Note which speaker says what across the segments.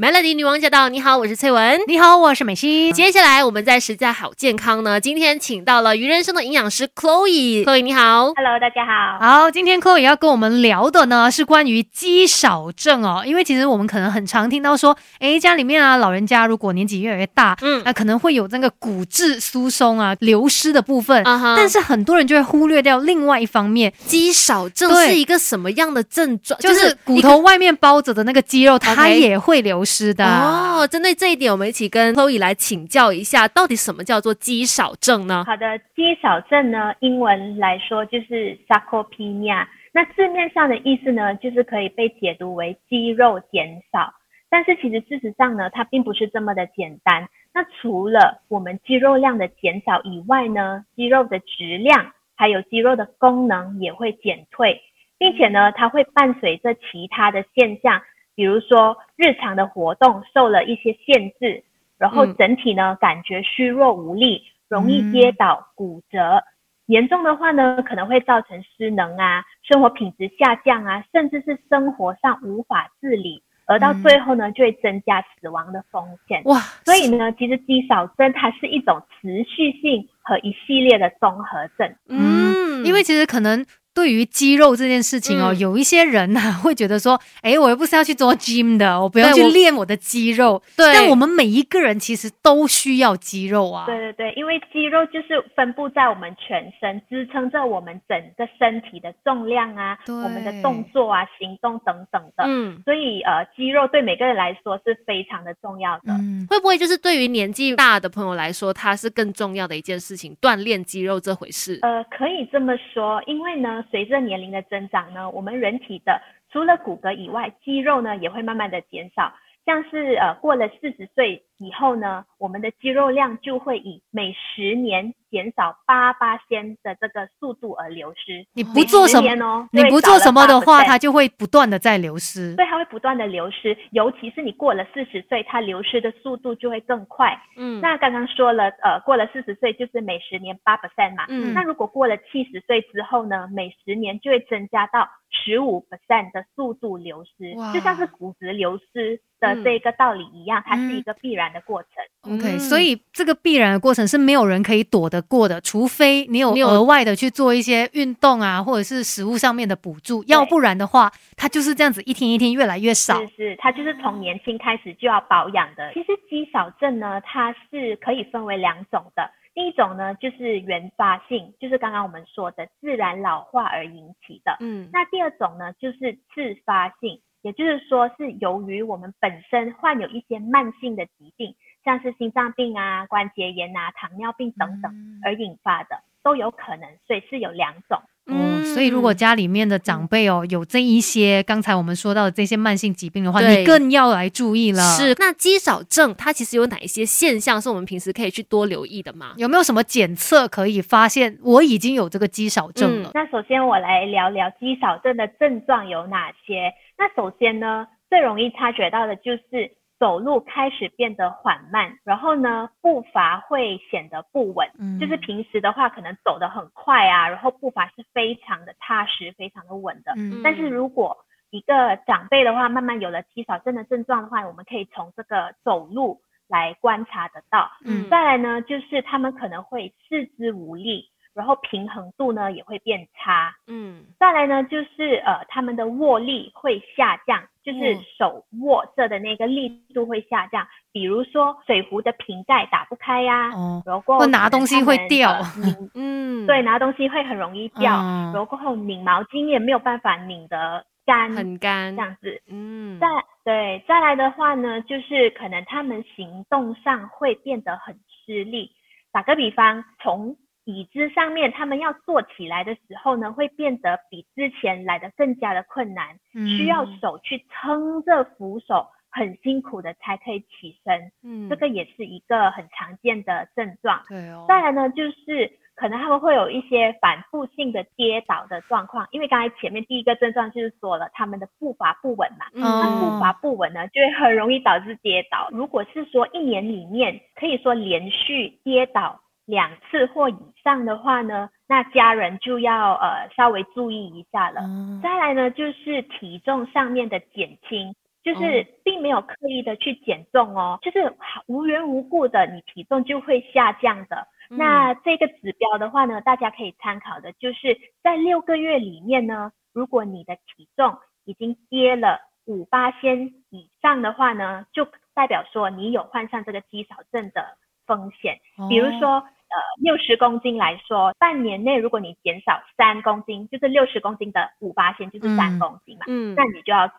Speaker 1: Melody 女王驾到！你好，我是翠文。
Speaker 2: 你好，我是美心。
Speaker 1: 接下来我们在实在好健康呢，今天请到了鱼人生的营养师 Chloe。Chloe 你好
Speaker 3: ，Hello，大家好。
Speaker 2: 好，今天 Chloe 要跟我们聊的呢是关于肌少症哦，因为其实我们可能很常听到说，哎，家里面啊老人家如果年纪越来越大，嗯，那可能会有那个骨质疏松啊流失的部分，但是很多人就会忽略掉另外一方面，
Speaker 1: 肌少症是一个什么样的症状？
Speaker 2: 就是骨头外面包着的那个肌肉，它也会流失的
Speaker 1: 哦。针对这一点，我们一起跟 Chloe 来请教一下，到底什么叫做肌少症呢？
Speaker 3: 好的，肌少症呢，英文来说就是 sarcopenia。那字面上的意思呢，就是可以被解读为肌肉减少。但是其实事实上呢，它并不是这么的简单。那除了我们肌肉量的减少以外呢，肌肉的质量还有肌肉的功能也会减退，并且呢，它会伴随着其他的现象。比如说，日常的活动受了一些限制，然后整体呢感觉虚弱无力，容易跌倒、骨折。严重的话呢，可能会造成失能啊，生活品质下降啊，甚至是生活上无法自理，而到最后呢，就会增加死亡的风险。哇！所以呢，其实肌少症它是一种持续性和一系列的综合症。
Speaker 2: 嗯，因为其实可能。对于肌肉这件事情哦，有一些人呢会觉得说，哎，我又不是要去做 gym 的，我不要去练我的肌肉。对，但我们每一个人其实都需要肌肉啊。
Speaker 3: 对对对，因为肌肉就是分布在我们全身，支撑着我们整个身体的重量啊，我们的动作啊、行动等等的。嗯，所以呃，肌肉对每个人来说是非常的重要的。嗯，
Speaker 1: 会不会就是对于年纪大的朋友来说，它是更重要的一件事情，锻炼肌肉这回事？
Speaker 3: 呃，可以这么说，因为呢。随着年龄的增长呢，我们人体的除了骨骼以外，肌肉呢也会慢慢的减少。像是呃过了四十岁以后呢，我们的肌肉量就会以每十年减少八八仙的这个速度而流失。
Speaker 2: 你不做什么，你不做什么的话，它就会不断的在流失。
Speaker 3: 对，它会不断的流失，尤其是你过了四十岁，它流失的速度就会更快。嗯，那刚刚说了，呃，过了四十岁就是每十年八 percent 嘛。嗯，那如果过了七十岁之后呢，每十年就会增加到十五 percent 的速度流失，就像是骨质流失。的这个道理一样，它是一个必然的过程。
Speaker 2: OK，所以这个必然的过程是没有人可以躲得过的，除非你有额外的去做一些运动啊，或者是食物上面的补助，要不然的话，它就是这样子一天一天越来越少。
Speaker 3: 是是，它就是从年轻开始就要保养的。其实肌少症呢，它是可以分为两种的。第一种呢，就是原发性，就是刚刚我们说的自然老化而引起的。嗯，那第二种呢，就是自发性。也就是说，是由于我们本身患有一些慢性的疾病，像是心脏病啊、关节炎啊、糖尿病等等而引发的，都有可能。所以是有两种。
Speaker 2: 嗯，所以如果家里面的长辈哦有这一些刚才我们说到的这些慢性疾病的话，你更要来注意了。
Speaker 1: 是，那肌少症它其实有哪一些现象是我们平时可以去多留意的吗？
Speaker 2: 有没有什么检测可以发现我已经有这个肌少症了？
Speaker 3: 那首先我来聊聊肌少症的症状有哪些。那首先呢，最容易察觉到的就是走路开始变得缓慢，然后呢，步伐会显得不稳。嗯，就是平时的话，可能走得很快啊，然后步伐是非常的踏实、非常的稳的。嗯，但是如果一个长辈的话，慢慢有了肌少症的症状的话，我们可以从这个走路来观察得到。嗯，再来呢，就是他们可能会四肢无力。然后平衡度呢也会变差，嗯，再来呢就是呃他们的握力会下降，就是手握着的那个力度会下降。比如说水壶的瓶盖打不开呀，然后
Speaker 2: 拿东西会掉，
Speaker 3: 嗯，对，拿东西会很容易掉。然后过后拧毛巾也没有办法拧得干，
Speaker 1: 很干
Speaker 3: 这样子，嗯。再对再来的话呢，就是可能他们行动上会变得很吃力。打个比方，从椅子上面，他们要坐起来的时候呢，会变得比之前来的更加的困难，需要手去撑着扶手，很辛苦的才可以起身。嗯，这个也是一个很常见的症状。对哦。再来呢，就是可能他们会有一些反复性的跌倒的状况，因为刚才前面第一个症状就是说了他们的步伐不稳嘛，那步伐不稳呢，就会很容易导致跌倒。如果是说一年里面可以说连续跌倒。两次或以上的话呢，那家人就要呃稍微注意一下了。再来呢，就是体重上面的减轻，就是并没有刻意的去减重哦，就是无缘无故的你体重就会下降的。那这个指标的话呢，大家可以参考的，就是在六个月里面呢，如果你的体重已经跌了五八千以上的话呢，就代表说你有患上这个肌少症的风险。比如说，呃，六十公斤来说，半年内如果你减少三公斤，就是六十公斤的五八线就是三公斤嘛，嗯，那你就要。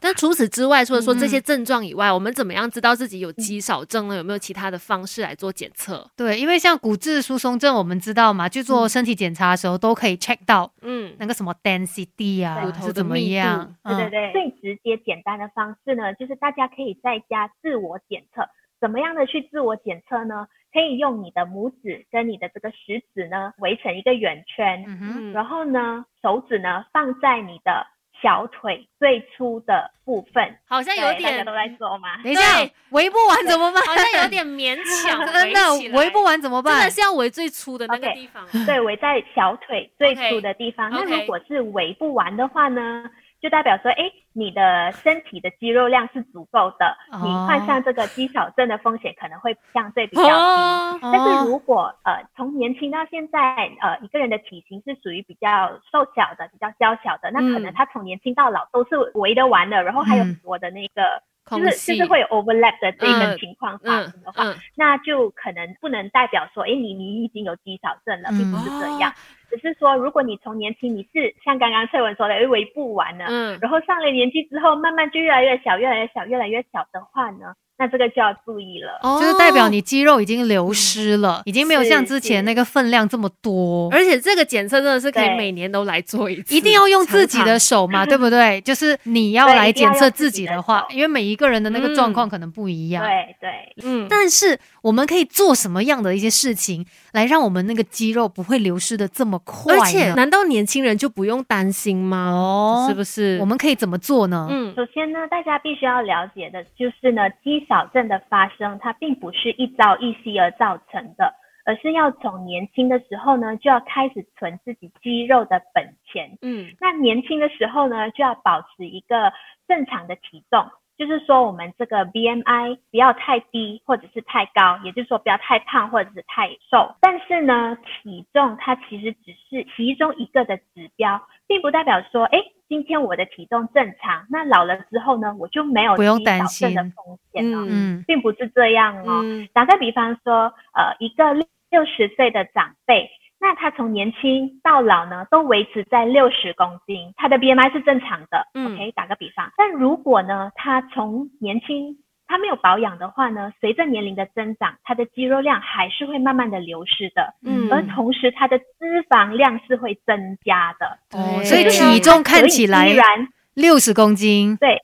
Speaker 1: 但除此之外，除了说这些症状以外，我们怎么样知道自己有肌少症呢？有没有其他的方式来做检测？
Speaker 2: 对，因为像骨质疏松症，我们知道嘛，去做身体检查的时候都可以 check 到，嗯，那个什么 density 啊，
Speaker 1: 骨头怎么样？
Speaker 3: 对对对，最直接简单的方式呢，就是大家可以在家自我检测。怎么样的去自我检测呢？可以用你的拇指跟你的这个食指呢围成一个圆圈，然后呢手指呢放在你的。小腿最粗的部分，
Speaker 1: 好像有点大
Speaker 3: 家都在做吗？
Speaker 2: 等一下，围不完怎么办？
Speaker 1: 好像有点勉强，
Speaker 2: 真的围不完怎么办？
Speaker 1: 真的是要围最粗的那个地方，
Speaker 3: 对，围在小腿最粗的地方。那如果是围不完的话呢？就代表说，哎，你的身体的肌肉量是足够的，你患上这个肌少症的风险可能会相对比较低。但是如果呃从年轻到现在，呃一个人的体型是属于比较瘦小的、比较娇小的，那可能他从年轻到老都是围得完的，然后还有很多的那个。就是就是会有 overlap 的这个情况发生的话，那就可能不能代表说，哎，你你已经有肌少症了，并不是这样。只是说，如果你从年轻你是像刚刚翠文说的，为不完了，嗯，然后上了年纪之后，慢慢就越来越小，越来越小，越来越小的话呢？那这个就要注意了，
Speaker 2: 就是代表你肌肉已经流失了，已经没有像之前那个分量这么多。
Speaker 1: 而且这个检测真的是可以每年都来做一次，
Speaker 2: 一定要用自己的手嘛，对不对？就是你要来检测自己的话，因为每一个人的那个状况可能不一样。
Speaker 3: 对对，
Speaker 2: 嗯。但是我们可以做什么样的一些事情，来让我们那个肌肉不会流失的这么快？
Speaker 1: 而且，难道年轻人就不用担心吗？哦，是不是？
Speaker 2: 我们可以怎么做呢？
Speaker 3: 嗯，首先呢，大家必须要了解的就是呢，肌。少症的发生，它并不是一朝一夕而造成的，而是要从年轻的时候呢，就要开始存自己肌肉的本钱。嗯，那年轻的时候呢，就要保持一个正常的体重，就是说我们这个 BMI 不要太低或者是太高，也就是说不要太胖或者是太瘦。但是呢，体重它其实只是其中一个的指标，并不代表说，哎。今天我的体重正常，那老了之后呢，我就没有
Speaker 2: 不用担心
Speaker 3: 的风险了，嗯，并不是这样哦。打个比方说，呃，一个六十岁的长辈，那他从年轻到老呢，都维持在六十公斤，他的 BMI 是正常的。OK，打个比方，但如果呢，他从年轻他没有保养的话呢，随着年龄的增长，他的肌肉量还是会慢慢的流失的，嗯，而同时他的脂肪量是会增加的，
Speaker 2: 对，所以体重看起来六十公斤，
Speaker 3: 对。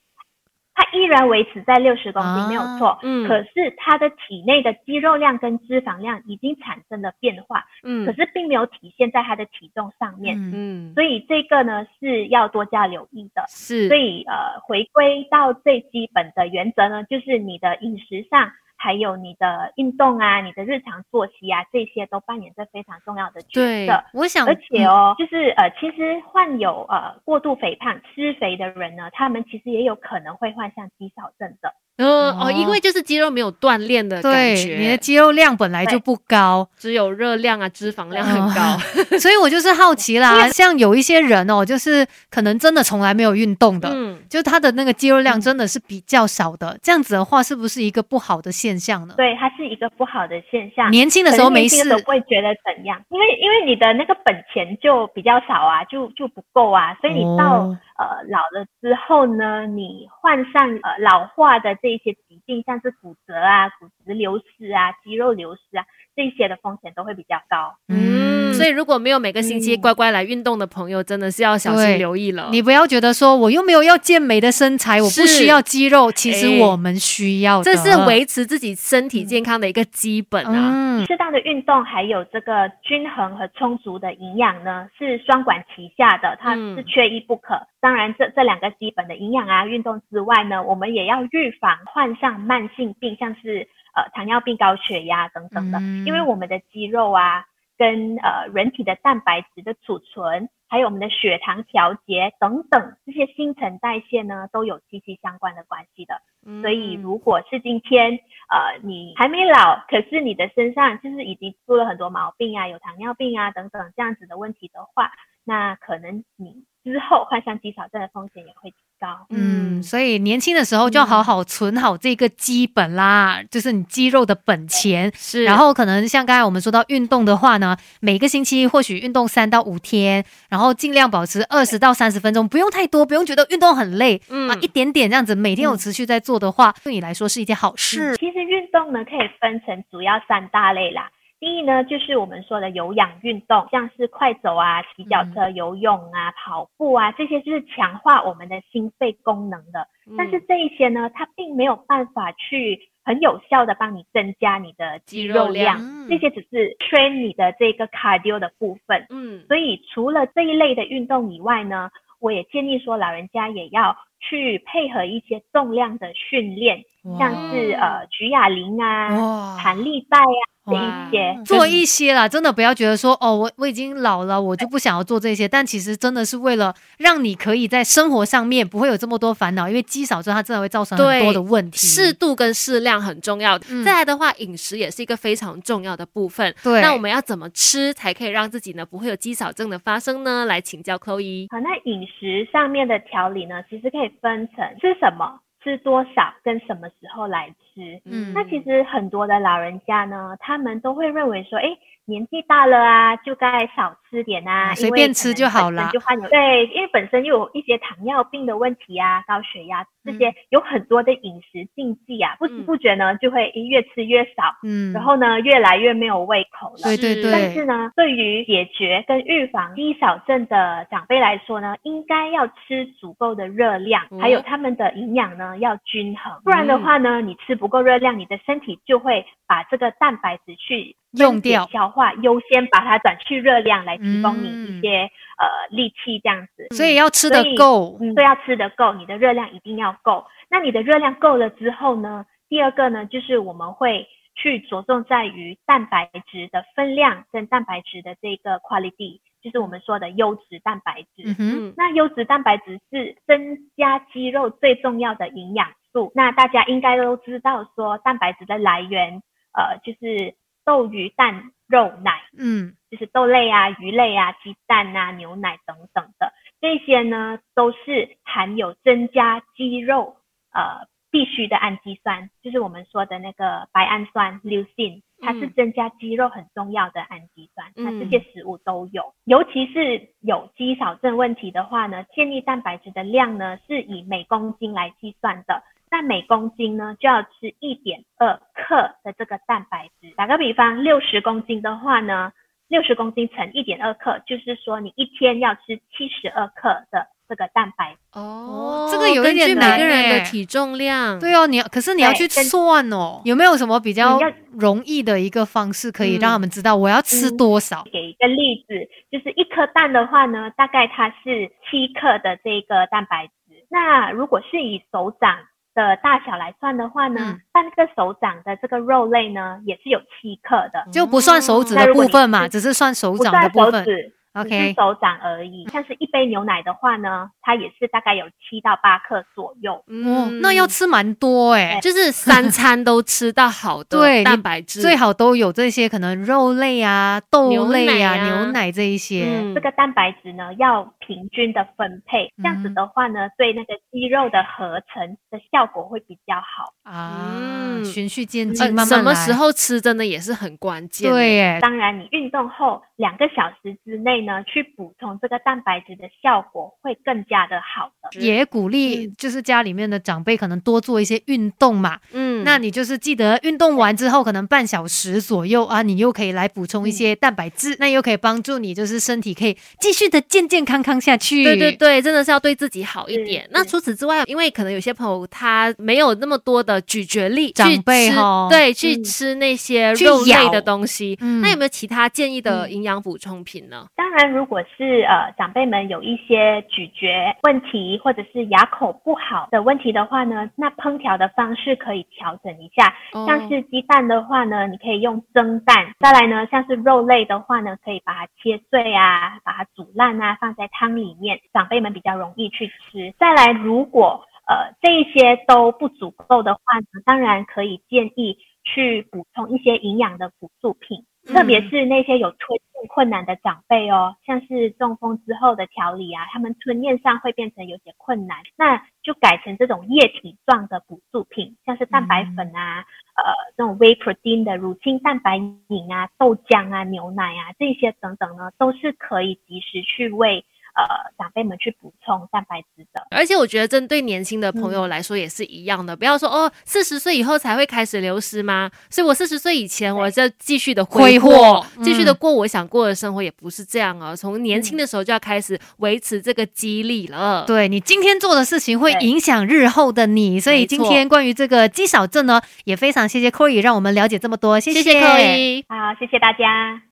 Speaker 3: 它依然维持在六十公斤没有错，嗯，可是它的体内的肌肉量跟脂肪量已经产生了变化，嗯，可是并没有体现在它的体重上面，嗯，所以这个呢是要多加留意的，
Speaker 1: 是，
Speaker 3: 所以呃回归到最基本的原则呢，就是你的饮食上。还有你的运动啊，你的日常作息啊，这些都扮演着非常重要的角色。
Speaker 2: 我想，
Speaker 3: 而且哦，就是呃，其实患有呃过度肥胖、吃肥的人呢，他们其实也有可能会患上肌少症的。
Speaker 1: 嗯哦，因为就是肌肉没有锻炼的感觉，
Speaker 2: 你的肌肉量本来就不高，
Speaker 1: 只有热量啊，脂肪量很高，
Speaker 2: 所以我就是好奇啦。像有一些人哦，就是可能真的从来没有运动的，嗯，就他的那个肌肉量真的是比较少的，这样子的话，是不是一个不好的现象呢？
Speaker 3: 对，它是一个不好的现象。
Speaker 2: 年轻的时候没事，
Speaker 3: 会觉得怎样？因为因为你的那个本钱就比较少啊，就就不够啊，所以你到。呃，老了之后呢，你患上呃老化的这一些疾病，像是骨折啊、骨质流失啊、肌肉流失啊，这些的风险都会比较高。
Speaker 1: 嗯，所以如果没有每个星期乖乖来运动的朋友，真的是要小心留意了。
Speaker 2: 你不要觉得说我又没有要健美的身材，我不需要肌肉，其实我们需要，
Speaker 1: 这是维持自己身体健康的一个基本啊。
Speaker 3: 适当的运动，还有这个均衡和充足的营养呢，是双管齐下的，它是缺一不可。当然，这这两个基本的营养啊、运动之外呢，我们也要预防患上慢性病，像是呃糖尿病、高血压等等的。因为我们的肌肉啊，跟呃人体的蛋白质的储存，还有我们的血糖调节等等这些新陈代谢呢，都有息息相关的关系的。所以，如果是今天呃你还没老，可是你的身上就是已经出了很多毛病啊，有糖尿病啊等等这样子的问题的话，那可能你之后患上肌少症的风险也会提高。
Speaker 2: 嗯，所以年轻的时候就要好好存好这个基本啦，就是你肌肉的本钱。
Speaker 1: 是，
Speaker 2: 然后可能像刚才我们说到运动的话呢，每个星期或许运动三到五天，然后尽量保持二十到三十分钟，不用太多，不用觉得运动很累，嗯啊，一点点这样子，每天有持续在做的话，对你来说是一件好事。
Speaker 3: 其实运动呢，可以分成主要三大类啦。第一呢，就是我们说的有氧运动，像是快走啊、骑脚车、游泳啊、跑步啊，这些就是强化我们的心肺功能的。但是这一些呢，它并没有办法去很有效的帮你增加你的肌肉量，这些只是 train 你的这个 cardio 的部分。嗯，所以除了这一类的运动以外呢，我也建议说，老人家也要去配合一些重量的训练，像是呃举哑铃啊、弹力带啊。这一些
Speaker 2: 做一些啦，真的不要觉得说哦，我我已经老了，我就不想要做这些。但其实真的是为了让你可以在生活上面不会有这么多烦恼，因为积少之后它真的会造成很多的问题。
Speaker 1: 适度跟适量很重要。再来的话，饮食也是一个非常重要的部分。
Speaker 2: 对，
Speaker 1: 那我们要怎么吃才可以让自己呢不会有积少症的发生呢？来请教 Chloe。
Speaker 3: 好，那饮食上面的调理呢，其实可以分成是什么。吃多少跟什么时候来吃？嗯，那其实很多的老人家呢，他们都会认为说，哎。年纪大了啊，就该少吃点啊，
Speaker 2: 随便吃就好了。
Speaker 3: 就患有对，因为本身又有一些糖尿病的问题啊，高血压这些，有很多的饮食禁忌啊，不知不觉呢就会越吃越少，嗯，然后呢越来越没有胃口了。
Speaker 2: 对对对。
Speaker 3: 但是呢，对于解决跟预防低少症的长辈来说呢，应该要吃足够的热量，还有他们的营养呢要均衡，不然的话呢，你吃不够热量，你的身体就会把这个蛋白质去。
Speaker 2: 用掉
Speaker 3: 消化，优先把它转去热量来提供你一些呃力气这样子，
Speaker 2: 所以要吃得够，
Speaker 3: 嗯，对，要吃得够，你的热量一定要够。那你的热量够了之后呢，第二个呢，就是我们会去着重在于蛋白质的分量跟蛋白质的这个 quality，就是我们说的优质蛋白质。嗯那优质蛋白质是增加肌肉最重要的营养素。那大家应该都知道说蛋白质的来源，呃，就是。豆、鱼、蛋、肉、奶，嗯，就是豆类啊、鱼类啊、鸡蛋啊、牛奶等等的这些呢，都是含有增加肌肉呃必须的氨基酸，就是我们说的那个白氨酸 （leucine），它是增加肌肉很重要的氨基酸。那这些食物都有，尤其是有肌少症问题的话呢，建议蛋白质的量呢是以每公斤来计算的。那每公斤呢，就要吃一点二克的这个蛋白质。打个比方，六十公斤的话呢，六十公斤乘一点二克，就是说你一天要吃七十二克的这个蛋白。
Speaker 2: 哦，这个有一点
Speaker 1: 难。每个人的体重量。
Speaker 2: 对哦，你可是你要去算哦。有没有什么比较容易的一个方式，可以让他们知道我要吃多少？
Speaker 3: 给一个例子，就是一颗蛋的话呢，大概它是七克的这个蛋白质。那如果是以手掌。的大小来算的话呢，半个手掌的这个肉类呢，也是有七克的，
Speaker 2: 就不算手指的部分嘛，只是算手掌的部分。
Speaker 3: OK，手掌而已。像是一杯牛奶的话呢，它也是大概有七到八克左右。
Speaker 2: 嗯，那要吃蛮多哎，
Speaker 1: 就是三餐都吃到好的 蛋白质，
Speaker 2: 最好都有这些可能肉类啊、豆类啊、牛奶这一些。
Speaker 3: 这个蛋白质呢要平均的分配，这样子的话呢，对那个肌肉的合成的效果会比较好
Speaker 2: 啊。循序渐进，慢慢
Speaker 1: 什么时候吃真的也是很关键。
Speaker 2: 对耶，
Speaker 3: 当然你运动后两个小时之内。呢，去补充这个蛋白质的效果会更加的好的，
Speaker 2: 也鼓励就是家里面的长辈可能多做一些运动嘛。嗯，那你就是记得运动完之后，可能半小时左右啊，你又可以来补充一些蛋白质，那又可以帮助你就是身体可以继续的健健康康下去。
Speaker 1: 对对对，真的是要对自己好一点。那除此之外，因为可能有些朋友他没有那么多的咀嚼力，
Speaker 2: 长辈哈，
Speaker 1: 对，去吃那些肉类的东西，那有没有其他建议的营养补充品呢？
Speaker 3: 当然，如果是呃长辈们有一些咀嚼问题或者是牙口不好的问题的话呢，那烹调的方式可以调调整一下。像是鸡蛋的话呢，你可以用蒸蛋；再来呢，像是肉类的话呢，可以把它切碎啊，把它煮烂啊，放在汤里面，长辈们比较容易去吃。再来，如果呃这一些都不足够的话呢，当然可以建议去补充一些营养的辅助品。特别是那些有吞咽困难的长辈哦，像是中风之后的调理啊，他们吞咽上会变成有些困难，那就改成这种液体状的补助品，像是蛋白粉啊，呃，这种 whey protein 的乳清蛋白饮啊，豆浆啊，牛奶啊，这些等等呢，都是可以及时去喂。呃，长辈们去补充蛋白质的，
Speaker 1: 而且我觉得针对年轻的朋友来说也是一样的，不要说哦，四十岁以后才会开始流失吗？所以我四十岁以前，我就继续的挥霍，继续的过我想过的生活，也不是这样啊。从年轻的时候就要开始维持这个激励了。
Speaker 2: 对你今天做的事情会影响日后的你，所以今天关于这个肌少症呢，也非常谢谢 Corey 让我们了解这么多，谢谢
Speaker 1: Corey
Speaker 3: 好，谢谢大家。